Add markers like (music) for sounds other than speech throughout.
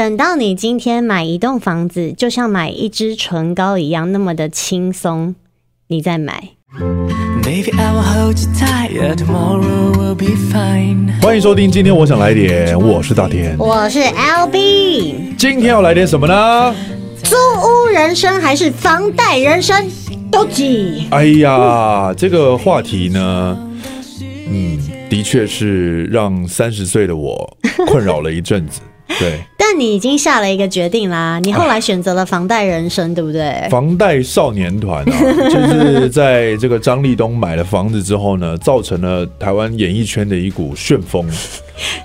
等到你今天买一栋房子，就像买一支唇膏一样，那么的轻松，你再买。Maybe I will hold you tight, tomorrow will be fine. 欢迎收听，今天我想来点，我是大天，我是 LB。今天要来点什么呢？租屋人生还是房贷人生？都挤。哎呀，这个话题呢，嗯，的确是让三十岁的我困扰了一阵子。对，但你已经下了一个决定啦，你后来选择了房贷人生，对不对？房贷少年团啊，(laughs) 就是在这个张立东买了房子之后呢，造成了台湾演艺圈的一股旋风，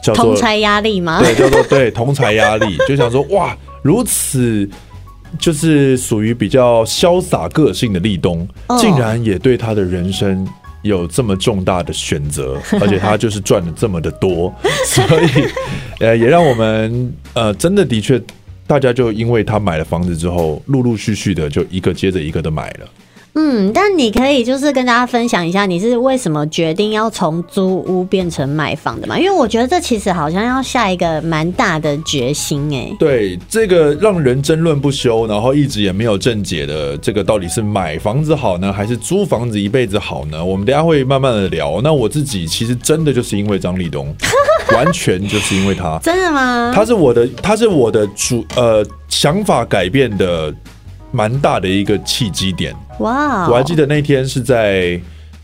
叫做同财压力吗？对，叫做对同财压力，(laughs) 就想说哇，如此就是属于比较潇洒个性的立东，竟然也对他的人生。有这么重大的选择，(laughs) 而且他就是赚的这么的多，(laughs) 所以呃，也让我们呃，真的的确，大家就因为他买了房子之后，陆陆续续的就一个接着一个的买了。嗯，但你可以就是跟大家分享一下，你是为什么决定要从租屋变成买房的嘛？因为我觉得这其实好像要下一个蛮大的决心哎、欸。对，这个让人争论不休，然后一直也没有正解的这个到底是买房子好呢，还是租房子一辈子好呢？我们等下会慢慢的聊。那我自己其实真的就是因为张立东，(laughs) 完全就是因为他，真的吗？他是我的，他是我的主呃想法改变的。蛮大的一个契机点哇！我还记得那天是在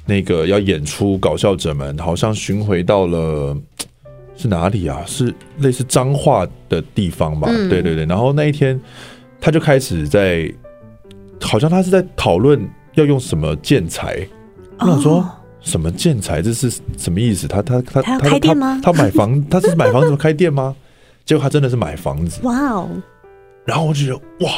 那个要演出《搞笑者们》，好像巡回到了是哪里啊？是类似彰化的地方吧？嗯、对对对。然后那一天他就开始在，好像他是在讨论要用什么建材。我想说什么建材？这是什么意思？他他他他开店吗？他，他买房？他是买房子开店吗？结果他真的是买房子 (laughs) 哇哦！然后我就觉得哇！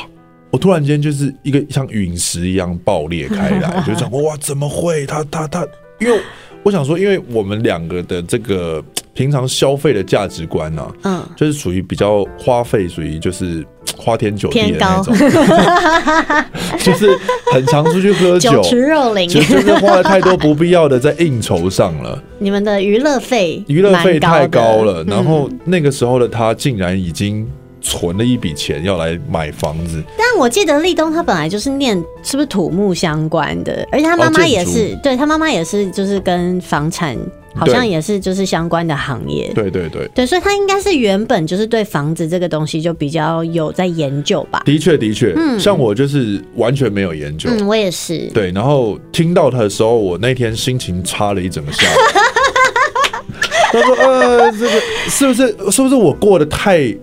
我突然间就是一个像陨石一样爆裂开来，(laughs) 就讲哇，怎么会？他他他，因为我想说，因为我们两个的这个平常消费的价值观呢、啊，嗯，就是属于比较花费，属于就是花天酒地的那种，(laughs) 就是很常出去喝酒，酒肉林，其实就是花了太多不必要的在应酬上了。你们的娱乐费，娱乐费太高了，然后那个时候的他竟然已经。存了一笔钱要来买房子，但我记得立冬他本来就是念是不是土木相关的，而且他妈妈也是，哦、对他妈妈也是就是跟房产好像也是就是相关的行业，对对对。对，所以他应该是原本就是对房子这个东西就比较有在研究吧。的确的确，嗯，像我就是完全没有研究，嗯，我也是，对，然后听到他的时候，我那天心情差了一整个下午。(laughs) 他说：“呃，这个是不是是不是我过得太？”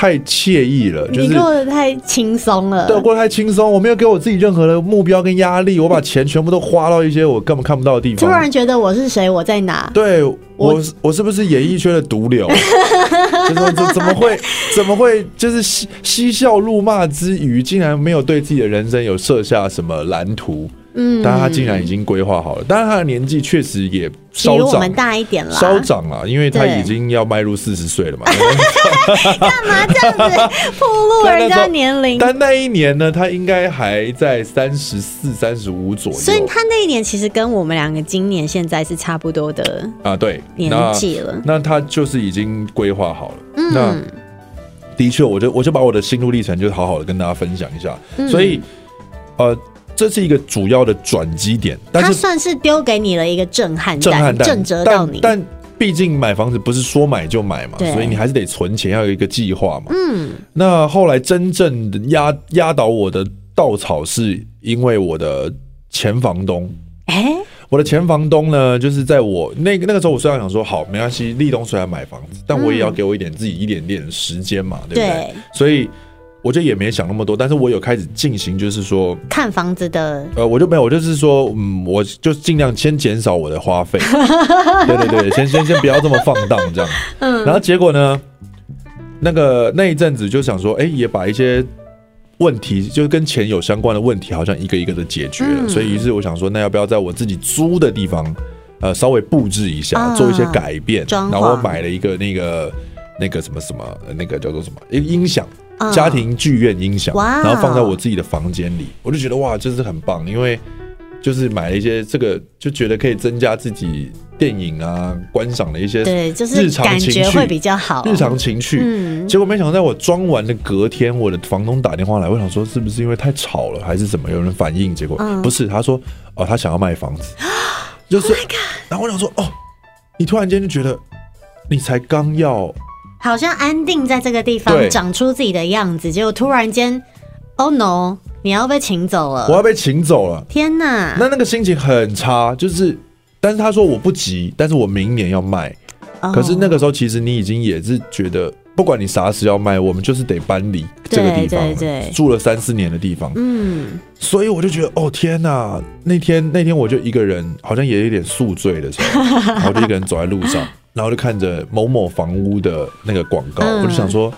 太惬意了，就是你过得太轻松了。对，我过得太轻松，我没有给我自己任何的目标跟压力，我把钱全部都花到一些我根本看不到的地方。突然觉得我是谁，我在哪？对我，我，我是不是演艺圈的毒瘤？(laughs) 就是怎怎么会怎么会就是嬉嬉笑怒骂之余，竟然没有对自己的人生有设下什么蓝图？嗯，但他竟然已经规划好了，当然他的年纪确实也稍长，我们大一点了，稍长了，因为他已经要迈入四十岁了嘛。(laughs) 干嘛这样子暴露人家年龄？但那一年呢，他应该还在三十四、三十五左右，所以他那一年其实跟我们两个今年现在是差不多的啊，对，年纪了那。那他就是已经规划好了。嗯，那的确，我就我就把我的心路历程就好好的跟大家分享一下。嗯、所以，呃。这是一个主要的转机点，但是它算是丢给你了一个震撼弹，震撼弹，震折到你。但毕竟买房子不是说买就买嘛，所以你还是得存钱，要有一个计划嘛。嗯，那后来真正压压倒我的稻草，是因为我的前房东。哎、欸，我的前房东呢，就是在我那个那个时候，我虽然想说好没关系，立冬虽然买房子，但我也要给我一点自己一点点的时间嘛，对不对？对，所以。我就也没想那么多，但是我有开始进行，就是说看房子的，呃，我就没有，我就是说，嗯，我就尽量先减少我的花费，(laughs) 对对对，先先先不要这么放荡这样，(laughs) 嗯，然后结果呢，那个那一阵子就想说，哎，也把一些问题，就是跟钱有相关的问题，好像一个一个的解决了，嗯，所以于是我想说，那要不要在我自己租的地方，呃，稍微布置一下，做一些改变，然后我买了一个那个那个什么什么，那个叫做什么，一个音响。家庭剧院音响，然后放在我自己的房间里，我就觉得哇，真是很棒，因为就是买了一些这个，就觉得可以增加自己电影啊观赏的一些对，就是日常情趣会比较好，日常情趣。嗯，结果没想到在我装完的隔天，我的房东打电话来，我想说是不是因为太吵了，还是怎么有人反应？结果不是，他说哦，他想要卖房子，(gasps) 就是，然后我想说哦，你突然间就觉得你才刚要，好像安定在这个地方长出自己的样子，结果突然间，Oh no！你要被请走了，我要被请走了！天哪，那那个心情很差，就是，但是他说我不急，但是我明年要卖。Oh. 可是那个时候，其实你已经也是觉得，不管你啥时要卖，我们就是得搬离这个地方，对对对，住了三四年的地方。嗯，所以我就觉得，哦天哪！那天那天我就一个人，好像也有点宿醉的时候，(laughs) 然后就一个人走在路上，然后就看着某某房屋的那个广告，嗯，我就想说，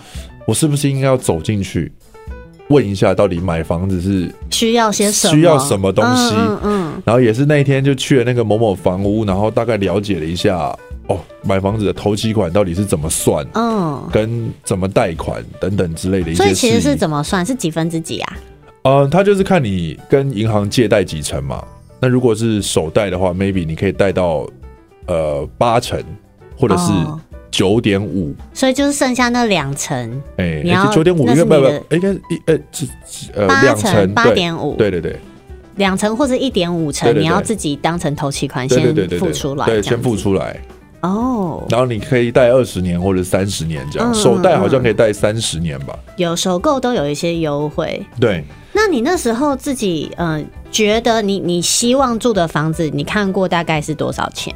我是不是应该要走进去？问一下，到底买房子是需要些什么？需要什么东西？嗯，嗯，然后也是那一天就去了那个某某房屋，然后大概了解了一下，哦，买房子的头期款到底是怎么算？嗯，跟怎么贷款等等之类的一些。所以其实是怎么算？是几分之几啊？嗯，他就是看你跟银行借贷几成嘛。那如果是首贷的话，maybe 你可以贷到呃八成，或者是。哦。九点五，所以就是剩下那两层，哎，九点五，应该不不，应该一呃呃两层八点五，对对对，两层或者一点五层，你要自己当成头期款先付出来，对，先付出来。哦，然后你可以贷二十年或者三十年这样，首贷好像可以贷三十年吧，有首购都有一些优惠，对。那你那时候自己嗯觉得你你希望住的房子，你看过大概是多少钱？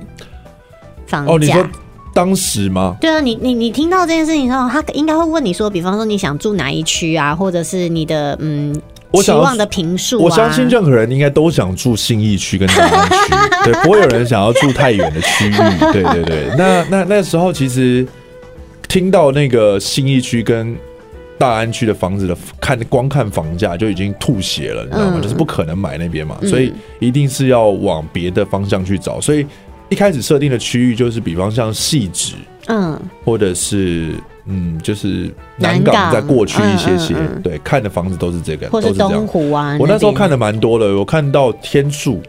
房价？当时吗？对啊，你你你听到这件事情之后，他应该会问你说，比方说你想住哪一区啊，或者是你的嗯期望的平数啊。我相信任何人应该都想住信义区跟大安区，(laughs) 对，不会有人想要住太远的区域。(laughs) 对对对，那那那时候其实听到那个信义区跟大安区的房子的看光看房价就已经吐血了，你知道吗？嗯、就是不可能买那边嘛，所以一定是要往别的方向去找，所以。一开始设定的区域就是，比方像汐止，嗯，或者是嗯，就是南港再过去一些些，嗯嗯嗯、对，看的房子都是这个，或是东湖啊。我那时候看的蛮多的，我看到天柱，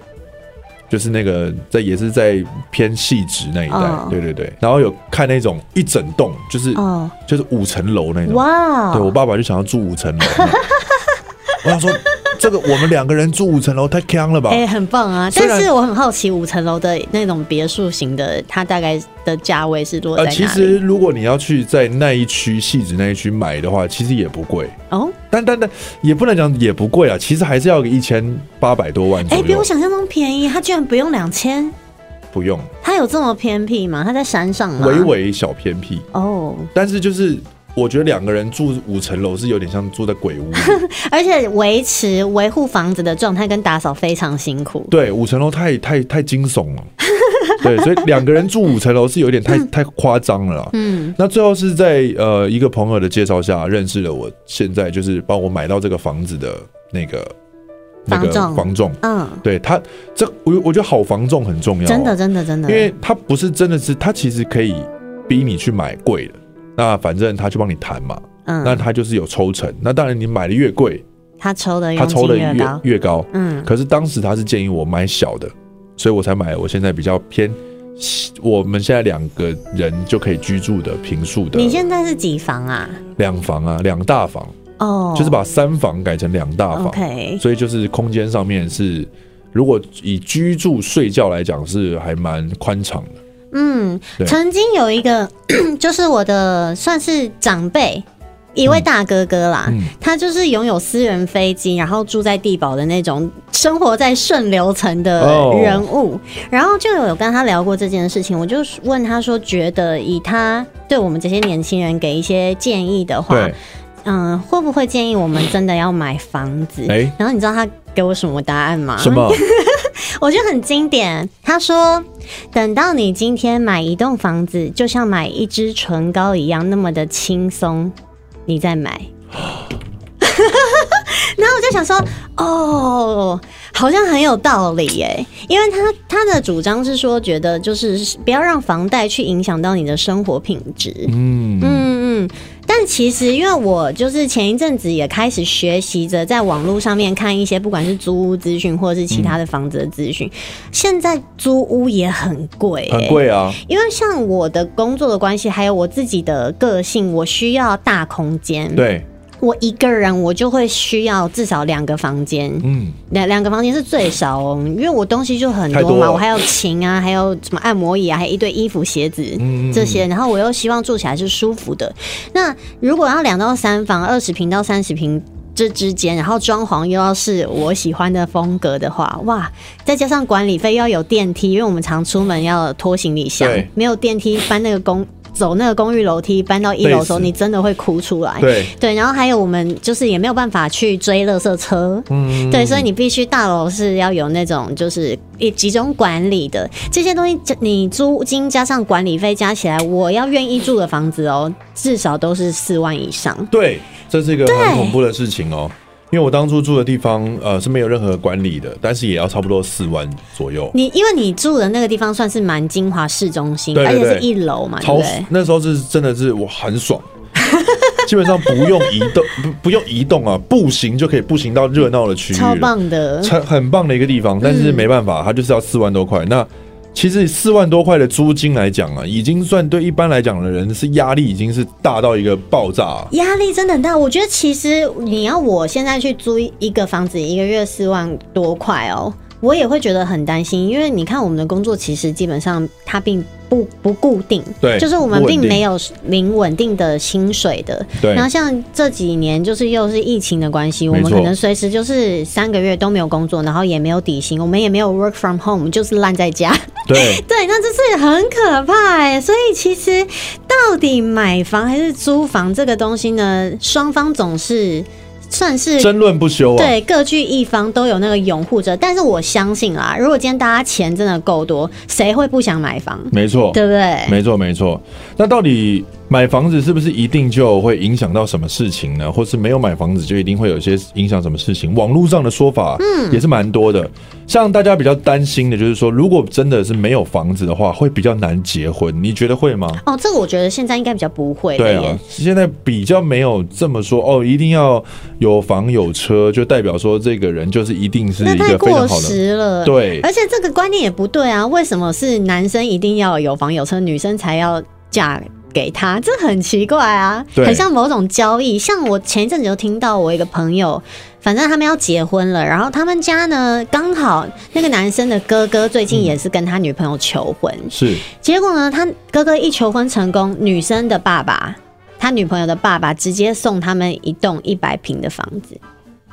就是那个在也是在偏汐止那一带，哦、对对对。然后有看那种一整栋，就是、哦、就是五层楼那种，哇，对我爸爸就想要住五层楼。(laughs) 我想说。这个我们两个人住五层楼太坑了吧？哎、欸，很棒啊！但是我很好奇，五层楼的那种别墅型的，它大概的价位是多少？呃，其实如果你要去在那一区汐止那一区买的话，其实也不贵哦。但但但也不能讲也不贵啊，其实还是要个一千八百多万。哎、欸，比我想象中便宜，它居然不用两千？不用。它有这么偏僻吗？它在山上吗？微微小偏僻哦。但是就是。我觉得两个人住五层楼是有点像住在鬼屋，(laughs) 而且维持维护房子的状态跟打扫非常辛苦。对，五层楼太太太惊悚了。(laughs) 对，所以两个人住五层楼是有点太太夸张了啦。嗯，那最后是在呃一个朋友的介绍下认识了我现在就是帮我买到这个房子的那个那个房仲。嗯，对他这我我觉得好房仲很重要，真的真的真的，因为他不是真的是他其实可以逼你去买贵的。那反正他去帮你谈嘛，嗯，那他就是有抽成。那当然你买的越贵，他抽的他抽的越越高，嗯。可是当时他是建议我买小的，所以我才买我现在比较偏，我们现在两个人就可以居住的平数的。你现在是几房啊？两房啊，两大房哦，就是把三房改成两大房，OK。所以就是空间上面是，如果以居住睡觉来讲是还蛮宽敞的。嗯，曾经有一个，(clears throat) 就是我的算是长辈，一位大哥哥啦，他就是拥有私人飞机，然后住在地堡的那种，生活在顺流层的人物。哦、然后就有跟他聊过这件事情，我就问他说，觉得以他对我们这些年轻人给一些建议的话，对嗯，会不会建议我们真的要买房子？欸、然后你知道他给我什么答案吗？什么？(laughs) (laughs) 我觉得很经典。他说：“等到你今天买一栋房子，就像买一支唇膏一样，那么的轻松，你再买。(laughs) ”然后我就想说：“哦，好像很有道理耶。”因为他他的主张是说，觉得就是不要让房贷去影响到你的生活品质。嗯嗯嗯。其实因为我就是前一阵子也开始学习着在网络上面看一些不管是租屋资讯或者是其他的房子的资讯，嗯、现在租屋也很贵、欸，很贵啊。因为像我的工作的关系，还有我自己的个性，我需要大空间。对。我一个人，我就会需要至少两个房间，嗯，两两个房间是最少哦，因为我东西就很多嘛，我还有琴啊，还有什么按摩椅啊，还有一堆衣服、鞋子这些，然后我又希望住起来是舒服的。那如果要两到三房，二十平到三十平这之间，然后装潢又要是我喜欢的风格的话，哇，再加上管理费又要有电梯，因为我们常出门要拖行李箱，没有电梯搬那个公。走那个公寓楼梯搬到一楼的时候，你真的会哭出来。对对，然后还有我们就是也没有办法去追垃圾车。嗯，对，所以你必须大楼是要有那种就是一集中管理的这些东西，你租金加上管理费加起来，我要愿意住的房子哦，至少都是四万以上。对，这是一个很恐怖的事情哦。因为我当初住的地方，呃，是没有任何管理的，但是也要差不多四万左右。你因为你住的那个地方算是蛮精华市中心，对对对，而且是一楼嘛，超对对，那时候是真的是我很爽，(laughs) 基本上不用移动，不不用移动啊，步行就可以步行到热闹的区域，超棒的，很很棒的一个地方。但是没办法，它就是要四万多块。那其实四万多块的租金来讲啊，已经算对一般来讲的人是压力已经是大到一个爆炸，压力真的很大。我觉得其实你要我现在去租一个房子，一个月四万多块哦，我也会觉得很担心，因为你看我们的工作其实基本上它并。不不固定，对，就是我们并没有零稳定的薪水的。对，然后像这几年，就是又是疫情的关系，我们可能随时就是三个月都没有工作，然后也没有底薪，我们也没有 work from home，就是烂在家。对 (laughs) 对，那这是很可怕哎。所以其实到底买房还是租房这个东西呢？双方总是。算是争论不休啊！对，各据一方都有那个拥护者，但是我相信啦，如果今天大家钱真的够多，谁会不想买房？没错，对不对？没错，没错。那到底买房子是不是一定就会影响到什么事情呢？或是没有买房子就一定会有一些影响什么事情？网络上的说法，嗯，也是蛮多的。像大家比较担心的就是说，如果真的是没有房子的话，会比较难结婚。你觉得会吗？哦，这个我觉得现在应该比较不会。对啊，现在比较没有这么说哦，一定要有房有车，就代表说这个人就是一定是一个非常好的。对，而且这个观念也不对啊。为什么是男生一定要有房有车，女生才要嫁给他？这很奇怪啊，很像某种交易。像我前一阵子就听到我一个朋友。反正他们要结婚了，然后他们家呢，刚好那个男生的哥哥最近也是跟他女朋友求婚，嗯、是。结果呢，他哥哥一求婚成功，女生的爸爸，他女朋友的爸爸直接送他们一栋一百平的房子，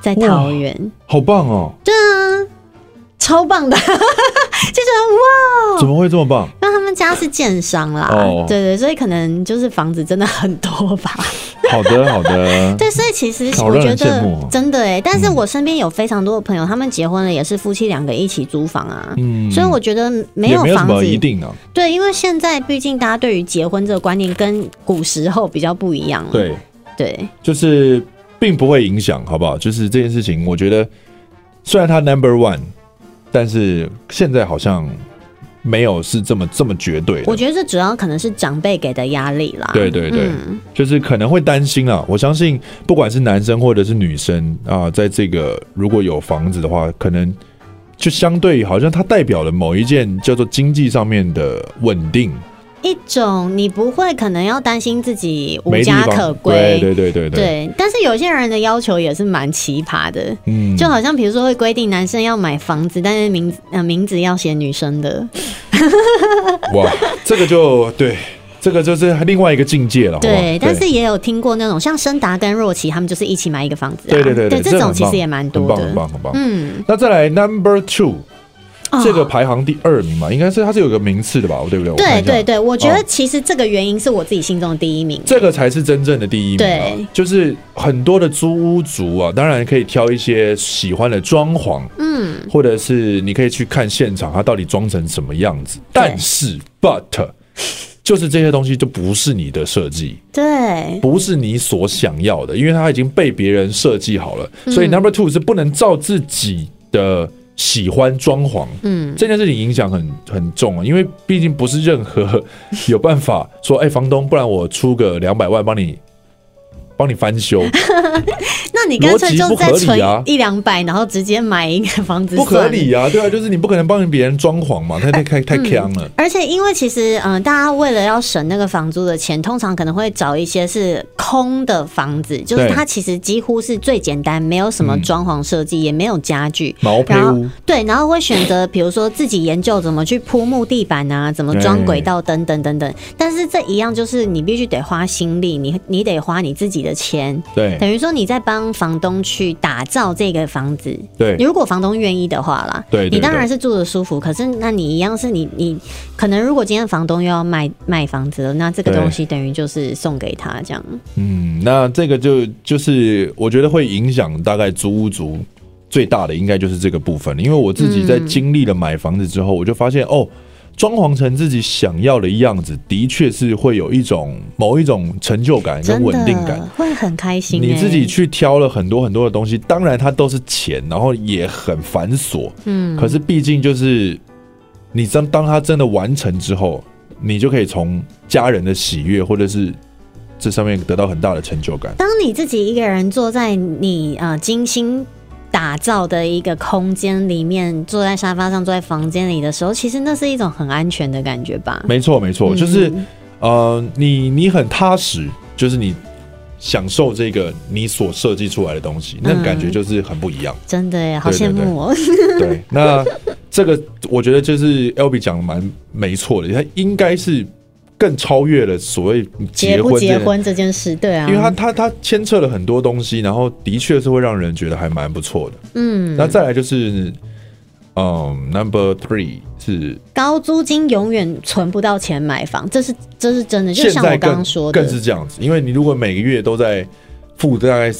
在桃园，好棒哦！对啊，超棒的，(laughs) 就觉得哇，怎么会这么棒？家是建商啦，哦、对，对对，所以可能就是房子真的很多吧。好的，(laughs) 好的。对，所以其实我觉得真的哎，但是我身边有非常多的朋友，他们结婚了也是夫妻两个一起租房啊。嗯，所以我觉得没有房子一定啊。对，因为现在毕竟大家对于结婚这个观念跟古时候比较不一样了。对对，就是并不会影响，好不好？就是这件事情，我觉得虽然他 number one，但是现在好像。没有是这么这么绝对的，我觉得这主要可能是长辈给的压力啦。对对对，嗯、就是可能会担心啊。我相信不管是男生或者是女生啊，在这个如果有房子的话，可能就相对好像它代表了某一件叫做经济上面的稳定。一种你不会可能要担心自己无家可归，对对对对对。但是有些人的要求也是蛮奇葩的，嗯，就好像比如说会规定男生要买房子，但是名字呃名字要写女生的。哇，这个就对，这个就是另外一个境界了。对，但是也有听过那种像申达跟若琪他们就是一起买一个房子，啊，对对对对，对这种其实也蛮多的，很棒很棒。嗯，那再来 Number Two。这个排行第二名嘛，应该是它是有个名次的吧，对不对？对对对，我觉得其实这个原因是我自己心中的第一名，这个才是真正的第一名。对，就是很多的租屋族啊，当然可以挑一些喜欢的装潢，嗯，或者是你可以去看现场，它到底装成什么样子。但是，but 就是这些东西就不是你的设计，对，不是你所想要的，因为它已经被别人设计好了。所以，Number Two 是不能照自己的。喜欢装潢，嗯，这件事情影响很很重啊，因为毕竟不是任何 (laughs) 有办法说，哎、欸，房东，不然我出个两百万帮你帮你翻修，(laughs) 那你干脆就再存一两百，然后直接买一个房子，不合理啊？对啊，就是你不可能帮别人装潢嘛，太太太太坑了。而且因为其实，嗯，大家为了要省那个房租的钱，通常可能会找一些是空的房子，就是它其实几乎是最简单，没有什么装潢设计，也没有家具，毛坯屋。对，然后会选择比如说自己研究怎么去铺木地板啊，怎么装轨道等等等等。但是这一样就是你必须得花心力，你你得花你自己的钱，对，等于说你在帮房东去打造这个房子，对，你如果房东愿意的话啦，对，你当然是住的舒服。可是那你一样是你你可能如果今天房东又要卖卖房子了，那这个东西等于就是送给他这样。嗯，那这个就就是我觉得会影响大概租屋族最大的应该就是这个部分，因为我自己在经历了买房子之后，我就发现哦。装潢成自己想要的样子，的确是会有一种某一种成就感跟稳定感，会很开心。你自己去挑了很多很多的东西，当然它都是钱，然后也很繁琐。嗯，可是毕竟就是你当当它真的完成之后，你就可以从家人的喜悦或者是这上面得到很大的成就感。当你自己一个人坐在你呃精心。打造的一个空间里面，坐在沙发上，坐在房间里的时候，其实那是一种很安全的感觉吧？没错，没错，就是呃，你你很踏实，就是你享受这个你所设计出来的东西，那感觉就是很不一样。真的耶，好羡慕哦。(laughs) 对，那这个我觉得就是 Albee 讲的蛮没错的，他应该是。更超越了所谓结婚结婚这件事，对啊，因为他他他牵扯了很多东西，然后的确是会让人觉得还蛮不错的。嗯，那再来就是，嗯，Number Three 是高租金永远存不到钱买房，这是这是真的。就像我刚刚说的，更是这样子，因为你如果每个月都在付大概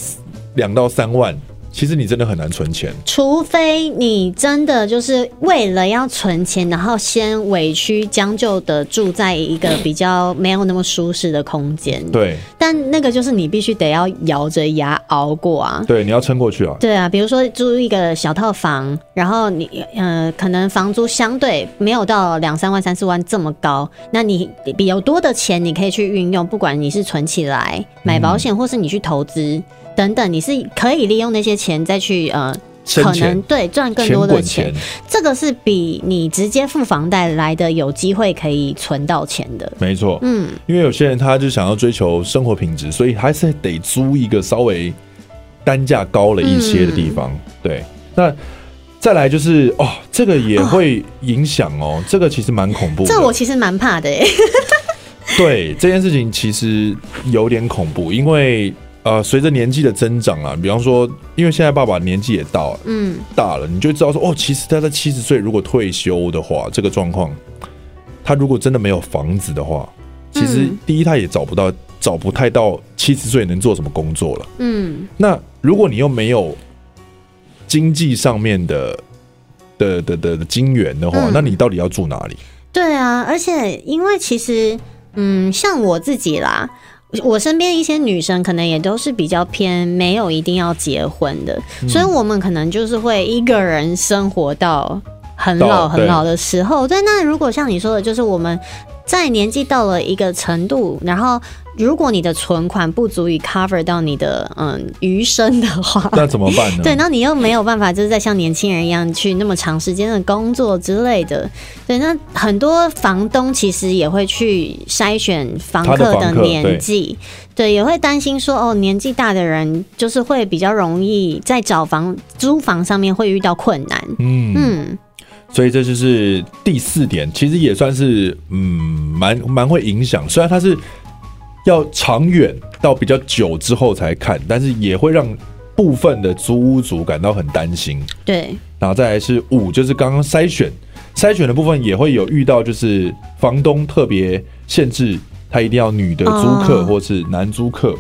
两到三万。其实你真的很难存钱，除非你真的就是为了要存钱，然后先委屈将就的住在一个比较没有那么舒适的空间。对，但那个就是你必须得要咬着牙熬过啊。对，你要撑过去啊。对啊，比如说租一个小套房，然后你呃可能房租相对没有到两三万、三四万这么高，那你比较多的钱你可以去运用，不管你是存起来买保险，或是你去投资。嗯等等，你是可以利用那些钱再去呃，可能对赚更多的钱，钱，这个是比你直接付房贷来的有机会可以存到钱的。没错，嗯，因为有些人他就想要追求生活品质，所以还是得租一个稍微单价高了一些的地方。嗯、对，那再来就是哦，这个也会影响哦，这个其实蛮恐怖的。这我其实蛮怕的耶。(laughs) 对，这件事情其实有点恐怖，因为。呃，随着年纪的增长啊，比方说，因为现在爸爸年纪也到了，嗯，大了，你就知道说，哦，其实他在七十岁如果退休的话，这个状况，他如果真的没有房子的话，其实第一他也找不到，找不太到七十岁能做什么工作了，嗯，那如果你又没有经济上面的的的的的金源的话，那你到底要住哪里？对啊，而且因为其实，嗯，像我自己啦。我身边一些女生可能也都是比较偏没有一定要结婚的，嗯，所以我们可能就是会一个人生活到很老很老的时候。对，那如果像你说的，就是我们在年纪到了一个程度，然后。如果你的存款不足以 cover 到你的嗯余生的话，(laughs) 那怎么办呢？对，那你又没有办法，就是在像年轻人一样去那么长时间的工作之类的。对，那很多房东其实也会去筛选房客的年纪，对，对，也会担心说哦，年纪大的人就是会比较容易在找房租房上面会遇到困难。嗯嗯，所以这就是第四点，其实也算是嗯蛮蛮会影响，虽然它是。要长远到比较久之后才看，但是也会让部分的租屋族感到很担心。对，然后再来是五，就是刚刚筛选筛选的部分也会有遇到，就是房东特别限制他一定要女的租客或是男租客。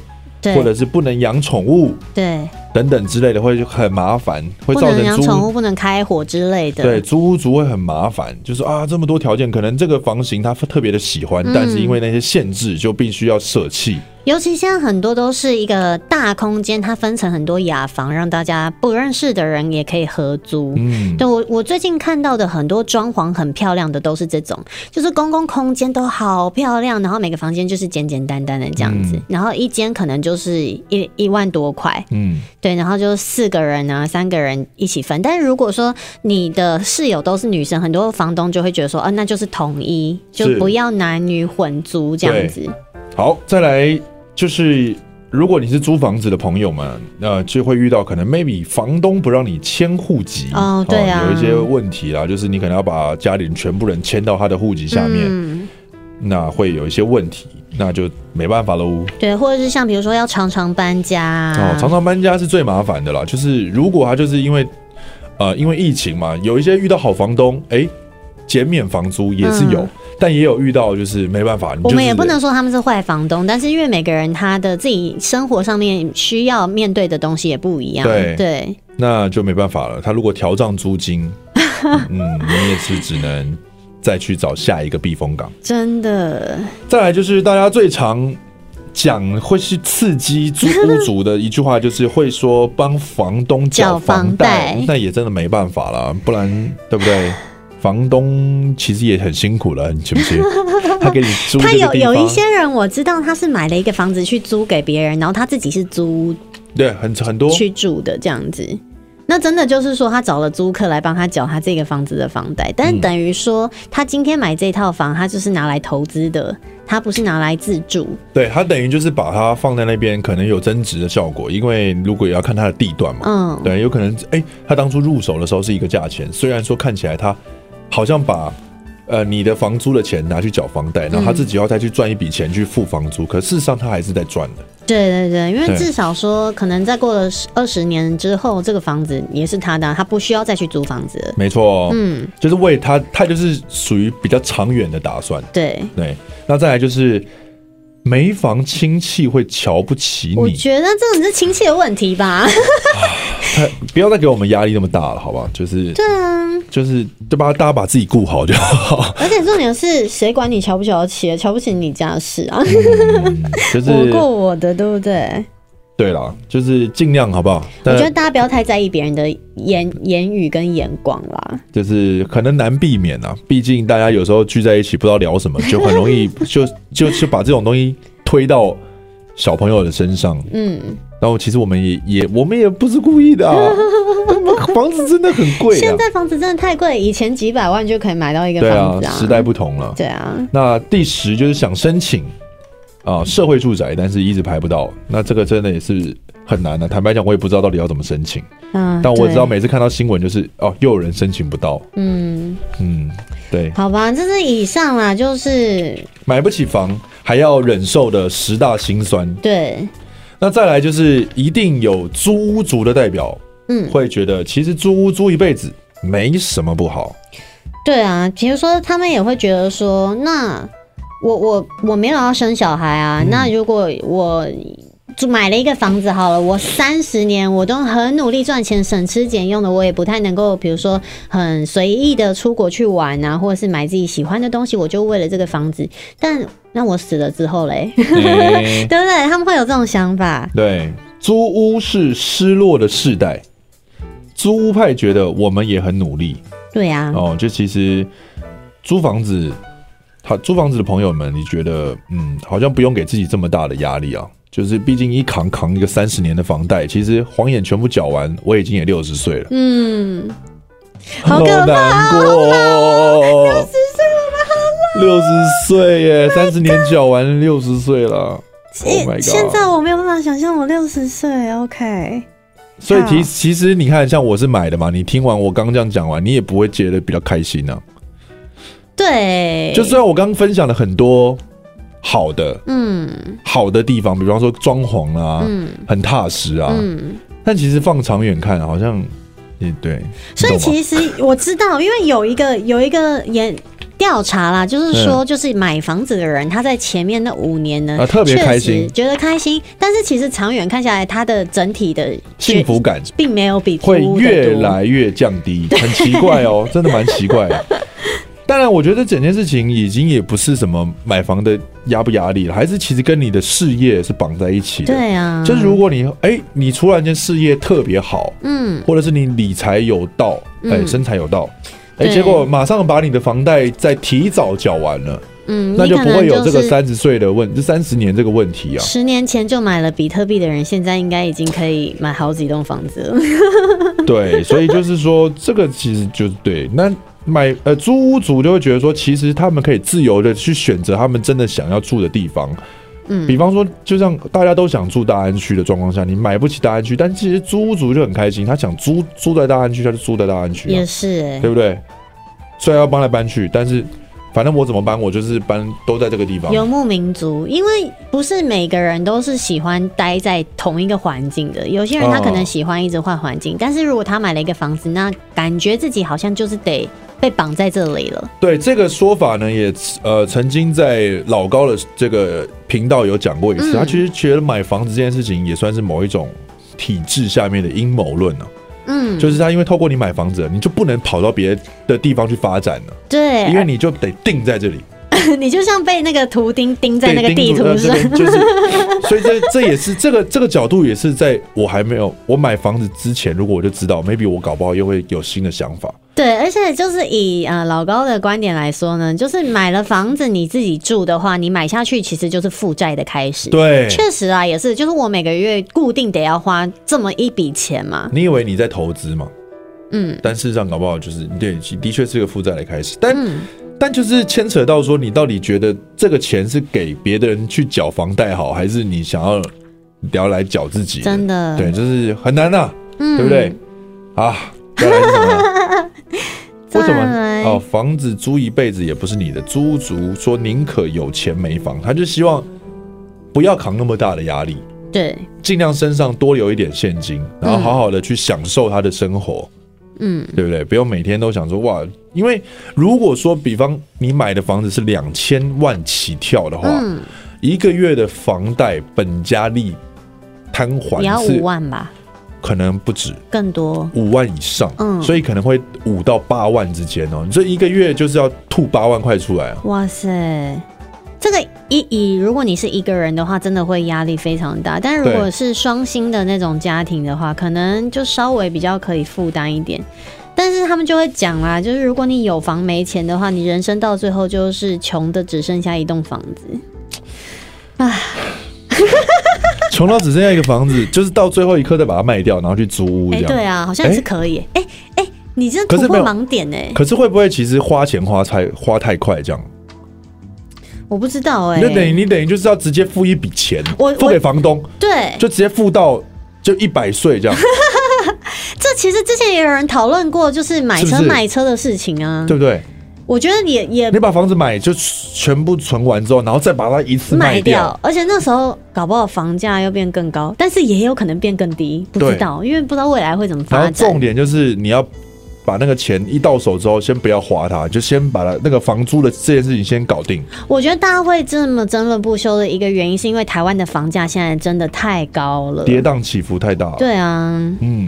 或者是不能养宠物，对，等等之类的，会很麻烦，会造成养宠物不能开火之类的。对，租屋族会很麻烦，就是啊，这么多条件，可能这个房型他特别的喜欢，嗯，但是因为那些限制，就必须要舍弃。尤其现在很多都是一个大空间，它分成很多雅房，让大家不认识的人也可以合租。嗯，对，我我最近看到的很多装潢很漂亮的都是这种，就是公共空间都好漂亮，然后每个房间就是简简单单的这样子，嗯、然后一间可能就是一一万多块。嗯，对，然后就四个人啊，三个人一起分。但是如果说你的室友都是女生，很多房东就会觉得说，啊，那就是统一，就不要男女混租这样子。好，再来。就是如果你是租房子的朋友们，那就会遇到可能 maybe 房东不让你迁户籍哦，对啊，有一些问题啦，就是你可能要把家里人全部人迁到他的户籍下面，嗯，那会有一些问题，那就没办法喽。对，或者是像比如说要常常搬家哦，常常搬家是最麻烦的啦。就是如果他就是因为呃因为疫情嘛，有一些遇到好房东，哎，减免房租也是有。嗯但也有遇到，就是没办法。我们也不能说他们是坏房东，但是因为每个人他的自己生活上面需要面对的东西也不一样，对，对，那就没办法了。他如果调涨租金，(laughs) 嗯，你也是只能再去找下一个避风港。真的。再来就是大家最常讲会是刺激租屋主的一句话，就是会说帮房东缴房贷，那也真的没办法了，不然对不对？房东其实也很辛苦了，你信不信？(laughs) 他给你租，他有有一些人我知道，他是买了一个房子去租给别人，然后他自己是租，对，很很多去住的这样子。那真的就是说，他找了租客来帮他缴他这个房子的房贷，但是等于说，他今天买这套房，他就是拿来投资的，他不是拿来自住。对，他等于就是把它放在那边，可能有增值的效果，因为如果也要看它的地段嘛，嗯，对，有可能，哎、欸，他当初入手的时候是一个价钱，虽然说看起来他。好像把呃你的房租的钱拿去缴房贷，然后他自己要再去赚一笔钱去付房租，嗯，可事实上他还是在赚的。对对对，因为至少说可能再过了十二十年之后，这个房子也是他的，他不需要再去租房子。没错，嗯，就是为他，他就是属于比较长远的打算。对对，那再来就是。没房亲戚会瞧不起你，我觉得这种是亲戚的问题吧。(laughs) 不要再给我们压力那么大了，好吧？就是对啊，就是对吧？大家把自己顾好就好。(laughs) 而且重点是谁管你瞧不瞧得起？瞧不起你家事啊？嗯、就是我过我的，对不对？对啦，就是尽量好不好？我觉得大家不要太在意别人的言言语跟眼光啦。就是可能难避免啊，毕竟大家有时候聚在一起不知道聊什么，就很容易 (laughs) 就就就把这种东西推到小朋友的身上。嗯，然后其实我们也也我们也不是故意的啊。(laughs) 房子真的很贵啊，现在房子真的太贵，以前几百万就可以买到一个房子啊。对啊，时代不同了。对啊。那第十就是想申请。啊，社会住宅，但是一直排不到，那这个真的也是很难的。坦白讲，我也不知道到底要怎么申请。嗯，但我知道每次看到新闻就是哦，又有人申请不到。嗯嗯，对。好吧，这是以上啦，就是买不起房还要忍受的十大辛酸。对。那再来就是一定有租屋族的代表，嗯，会觉得其实租屋租一辈子没什么不好。对啊，比如说他们也会觉得说那。我我我没有要生小孩啊，嗯，那如果我就买了一个房子好了，我三十年我都很努力赚钱，省吃俭用的，我也不太能够，比如说很随意的出国去玩啊，或者是买自己喜欢的东西，我就为了这个房子。(laughs) 但那我死了之后嘞，欸、对不对？(laughs) 他们会有这种想法。对，租屋是失落的世代，租屋派觉得我们也很努力。对呀，啊，哦，就其实租房子。好，租房子的朋友们，你觉得，嗯，好像不用给自己这么大的压力啊。就是毕竟一扛扛一个三十年的房贷，其实晃眼全部缴完，我已经也六十岁了。嗯，好可怕，好难过，六十岁我们好老，六十岁耶，三十年缴完六十岁了。Oh my God！现在我没有办法想象我六十岁。OK，所以其其实你看，像我是买的嘛，你听完我刚刚这样讲完，你也不会觉得比较开心呢、啊。对，就虽然我刚刚分享了很多好的，嗯，好的地方，比方说装潢啊，嗯，很踏实啊，嗯，但其实放长远看，好像也对。所以其实我知道，因为有一个有一个研调查啦，就是说，就是买房子的人，他在前面那五年呢，啊，特别开心，觉得开心，但是其实长远看下来，他的整体的幸福感并没有比会越来越降低，很奇怪哦，真的蛮奇怪的。(laughs) 当然，我觉得整件事情已经也不是什么买房的压不压力了，还是其实跟你的事业是绑在一起的。对啊，就是如果你哎、欸，你突然间事业特别好，嗯，或者是你理财有道，哎、欸，身材有道，哎、欸，结果马上把你的房贷再提早缴完了。嗯，那就不会有这个三十岁的问，这三十年这个问题啊。十年前就买了比特币的人，现在应该已经可以买好几栋房子了。(laughs) 对，所以就是说，这个其实就是对。那买呃租屋族就会觉得说，其实他们可以自由的去选择他们真的想要住的地方。嗯，比方说，就像大家都想住大安区的状况下，你买不起大安区，但其实租屋族就很开心，他想租租在大安区，他就租在大安区，啊，也是，欸，对不对？虽然要搬来搬去，但是。反正我怎么搬，我就是搬都在这个地方。游牧民族，因为不是每个人都是喜欢待在同一个环境的。有些人他可能喜欢一直换环境，哦，但是如果他买了一个房子，那感觉自己好像就是得被绑在这里了。对，这个说法呢，也呃曾经在老高的这个频道有讲过一次。嗯，他其实觉得买房子这件事情也算是某一种体制下面的阴谋论呢。嗯，就是他，因为透过你买房子，你就不能跑到别的地方去发展了。对，因为你就得定在这里。(laughs) 你就像被那个图钉钉在那个地图上，呃、就是，(laughs) 所以这这也是这个这个角度也是在我还没有我买房子之前，如果我就知道，maybe 我搞不好又会有新的想法。对，而且就是以啊、呃、老高的观点来说呢，就是买了房子你自己住的话，你买下去其实就是负债的开始。对，确实啊，也是，就是我每个月固定得要花这么一笔钱嘛。你以为你在投资吗？嗯，但事实上搞不好就是对，的确是个负债的开始。但、嗯、但就是牵扯到说，你到底觉得这个钱是给别的人去缴房贷好，还是你想要聊来缴自己？真的，对，就是很难呐、啊嗯，对不对？啊。再来什么？(laughs) 为什么？哦，房子租一辈子也不是你的。租屋族说宁可有钱没房，他就希望不要扛那么大的压力，对，尽量身上多留一点现金，然后好好的去享受他的生活，嗯，对不对？不用每天都想说哇，因为如果说比方你买的房子是两千万起跳的话，嗯，一个月的房贷本加利摊还五万吧。可能不止，更多五万以上，嗯，所以可能会五到八万之间哦。你这一个月就是要吐八万块出来啊！哇塞，这个一以如果你是一个人的话，真的会压力非常大。但如果是双薪的那种家庭的话，可能就稍微比较可以负担一点。但是他们就会讲啦，就是如果你有房没钱的话，你人生到最后就是穷的只剩下一栋房子。唉。穷到只剩下一个房子，就是到最后一刻再把它卖掉，然后去租屋这样。欸、对啊，好像是可以。哎、欸、哎、欸，你这突破盲点哎、欸。可是会不会其实花钱花太花太快这样？我不知道哎、欸。那等于你等于就是要直接付一笔钱，我付给房东，对，就直接付到就一百岁这样。(laughs) 这其实之前也有人讨论过，就是买车卖车的事情啊，对不对？我觉得也也，你把房子买就全部存完之后，然后再把它一次卖掉，而且那时候搞不好房价又变更高，但是也有可能变更低，不知道，因为不知道未来会怎么发展。然后重点就是你要把那个钱一到手之后，先不要花它，就先把它那个房租的这件事情先搞定。我觉得大家会这么争论不休的一个原因，是因为台湾的房价现在真的太高了，跌宕起伏太大了。对啊，嗯。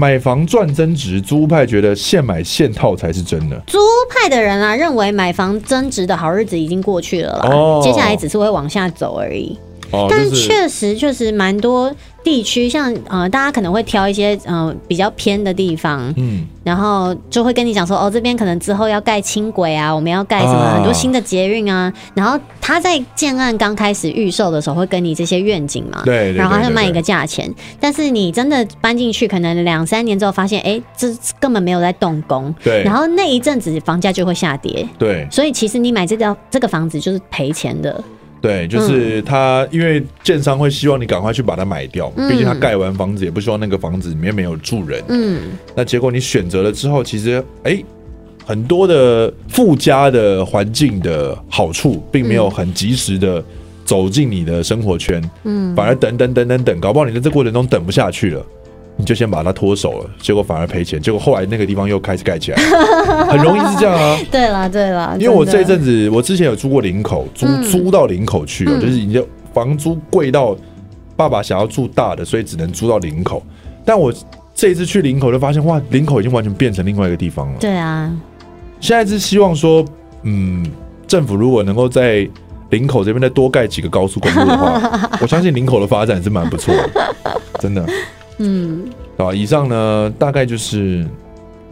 买房赚增值，租派觉得现买现套才是真的。租派的人啊，认为买房增值的好日子已经过去了啦，哦、接下来只是会往下走而已。哦、但确实确实蛮多。地区像呃，大家可能会挑一些呃比较偏的地方，嗯，然后就会跟你讲说，哦，这边可能之后要盖轻轨啊，我们要盖什么很多新的捷运啊，然后他在建案刚开始预售的时候会跟你这些愿景嘛，对，然后他就卖一个价钱，但是你真的搬进去，可能两三年之后发现，哎，这根本没有在动工，对，然后那一阵子房价就会下跌，对，所以其实你买这个这个房子就是赔钱的。对，就是他，因为建商会希望你赶快去把它买掉，毕竟他盖完房子也不希望那个房子里面没有住人。嗯，那结果你选择了之后，其实哎，很多的附加的环境的好处，并没有很及时的走进你的生活圈。嗯，反而等等等等等，搞不好你在这过程中等不下去了。你就先把它脱手了，结果反而赔钱。结果后来那个地方又开始盖起来，(laughs) 很容易是这样啊。对啦对啦，因为我这一阵子，我之前有租过林口，租租到林口去了，嗯，就是已经房租贵到爸爸想要住大的，所以只能租到林口。但我这一次去林口就发现，哇，林口已经完全变成另外一个地方了。对啊，现在是希望说，嗯，政府如果能够在林口这边再多盖几个高速公路的话，(laughs) 我相信林口的发展是蛮不错的，真的。嗯，啊，以上呢，大概就是，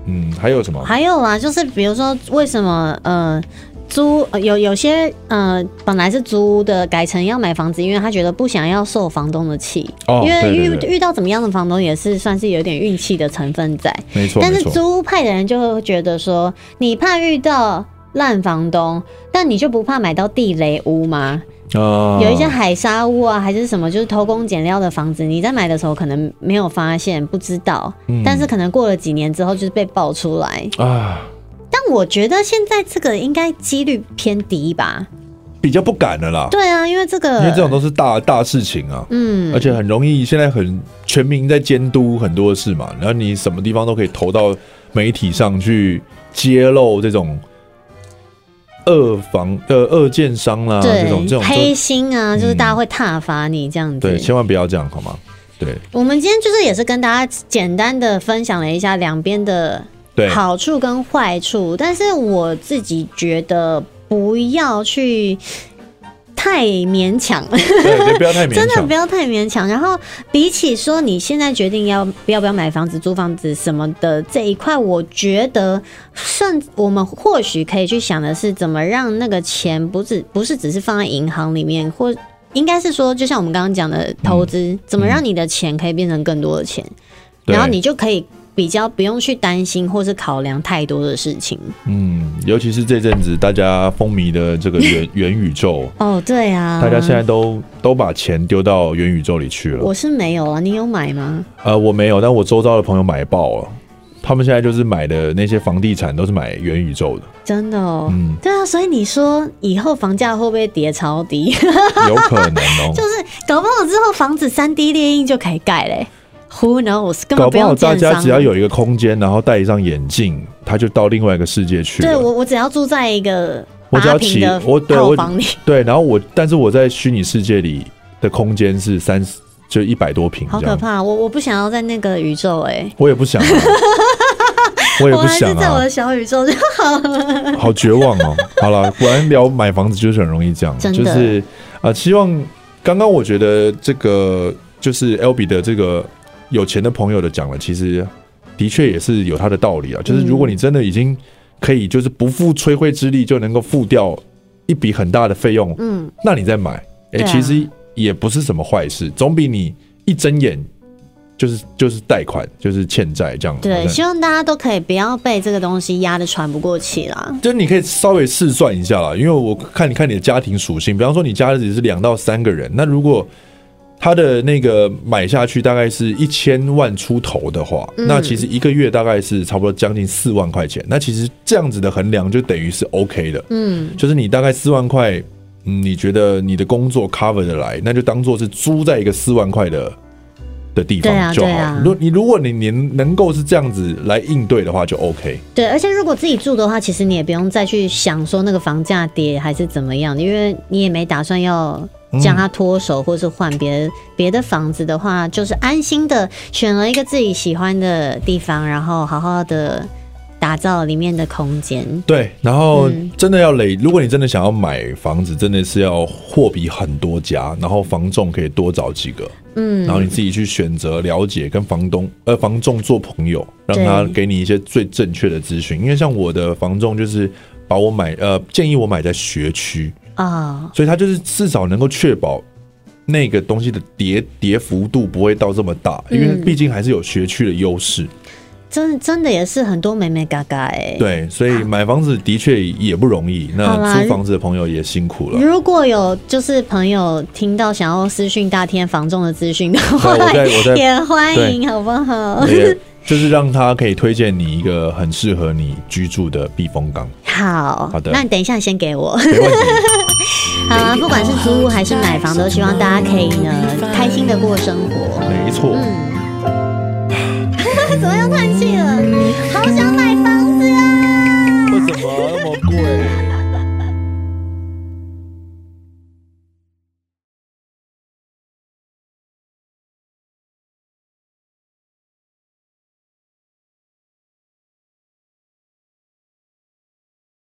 嗯，还有什么？还有啊，就是比如说，为什么呃？租有有些呃，本来是租的，改成要买房子，因为他觉得不想要受房东的气，哦、因为遇遇到怎么样的房东也是算是有点运气的成分在，没错。但是租屋派的人就会觉得说，你怕遇到烂房东，但你就不怕买到地雷屋吗？哦，有一些海沙屋啊，还是什么，就是偷工减料的房子，你在买的时候可能没有发现，不知道，嗯、但是可能过了几年之后，就是被爆出来。啊。但我觉得现在这个应该几率偏低吧，比较不敢的啦。对啊，因为这个，因为这种都是大大事情啊，嗯，而且很容易，现在很全民在监督很多事嘛，然后你什么地方都可以投到媒体上去揭露这种恶房呃二建商啦，对这种这种黑心啊，就是大家会挞伐你这样子，嗯，对，千万不要这样好吗？对，我们今天就是也是跟大家简单的分享了一下两边的。好处跟坏处，但是我自己觉得不要去太勉强，对，不要太勉强，(laughs) 真的不要太勉强。然后比起说你现在决定要不要不要买房子、租房子什么的这一块，我觉得甚我们或许可以去想的是，怎么让那个钱不只不是只是放在银行里面，或应该是说，就像我们刚刚讲的投资，嗯，怎么让你的钱可以变成更多的钱，然后你就可以。比较不用去担心或是考量太多的事情。嗯，尤其是这阵子大家风靡的这个元 (laughs) 元宇宙。哦，对啊，大家现在都都把钱丢到元宇宙里去了。我是没有啊，你有买吗？呃，我没有，但我周遭的朋友买爆了。他们现在就是买的那些房地产都是买元宇宙的。真的哦，嗯，对啊，所以你说以后房价会不会跌超低？有可能哦，(laughs) 就是搞不好之后房子三 D 列印就可以盖嘞。Who knows？搞不好大家只要有一个空间，然后戴一张眼镜，他就到另外一个世界去了。对，我我只要住在一个八坪的套房里，(laughs) 对，然后我，但是我在虚拟世界里的空间是三十，就一百多平，好可怕！我我不想要在那个宇宙，哎，我也不想，(laughs) 我也不想在我的小宇宙就好了。好绝望哦！(laughs) 好了，果然聊买房子就是很容易这样，就是啊，希望刚刚我觉得这个就是 Albee 的这个。有钱的朋友的讲了，其实的确也是有他的道理啊。就是如果你真的已经可以，就是不付吹灰之力就能够付掉一笔很大的费用，嗯，那你再买，哎，其实也不是什么坏事，总比你一睁眼就是就是贷款就是欠债这样。对，希望大家都可以不要被这个东西压得喘不过气啦。就是你可以稍微试算一下啦，因为我看你看你的家庭属性，比方说你家里是两到三个人，那如果他的那个买下去大概是一千万出头的话，嗯，那其实一个月大概是差不多将近四万块钱。那其实这样子的衡量就等于是 OK 的，嗯，就是你大概四万块，嗯，你觉得你的工作 cover 得来，那就当做是租在一个四万块的的地方就好。如你如果你能能够是这样子来应对的话，就 OK。对，而且如果自己住的话，其实你也不用再去想说那个房价跌还是怎么样，因为你也没打算要。将它脱手，或是换别别的房子的话，就是安心的选了一个自己喜欢的地方，然后好好的打造里面的空间。对，然后真的要累。如果你真的想要买房子，真的是要货比很多家，然后房仲可以多找几个，嗯，然后你自己去选择、了解，跟房东呃房仲做朋友，让他给你一些最正确的资讯。因为像我的房仲就是把我买呃建议我买在学区。啊，oh. 所以它就是至少能够确保那个东西的跌跌幅度不会到这么大，嗯、因为毕竟还是有学区的优势。真真的也是很多美眉嘎嘎哎。对，所以买房子的确也不容易。那租房子的朋友也辛苦了。如果有就是朋友听到想要私讯大天房仲的资讯的话，(laughs) 也欢迎，好不好？就是让他可以推荐你一个很适合你居住的避风港。好，好的，那你等一下先给我。(laughs) 好，不管是租屋还是买房，都希望大家可以呢开心的过生活。没错。嗯。(laughs) 怎么又叹气了？好想买房子啊！为什么？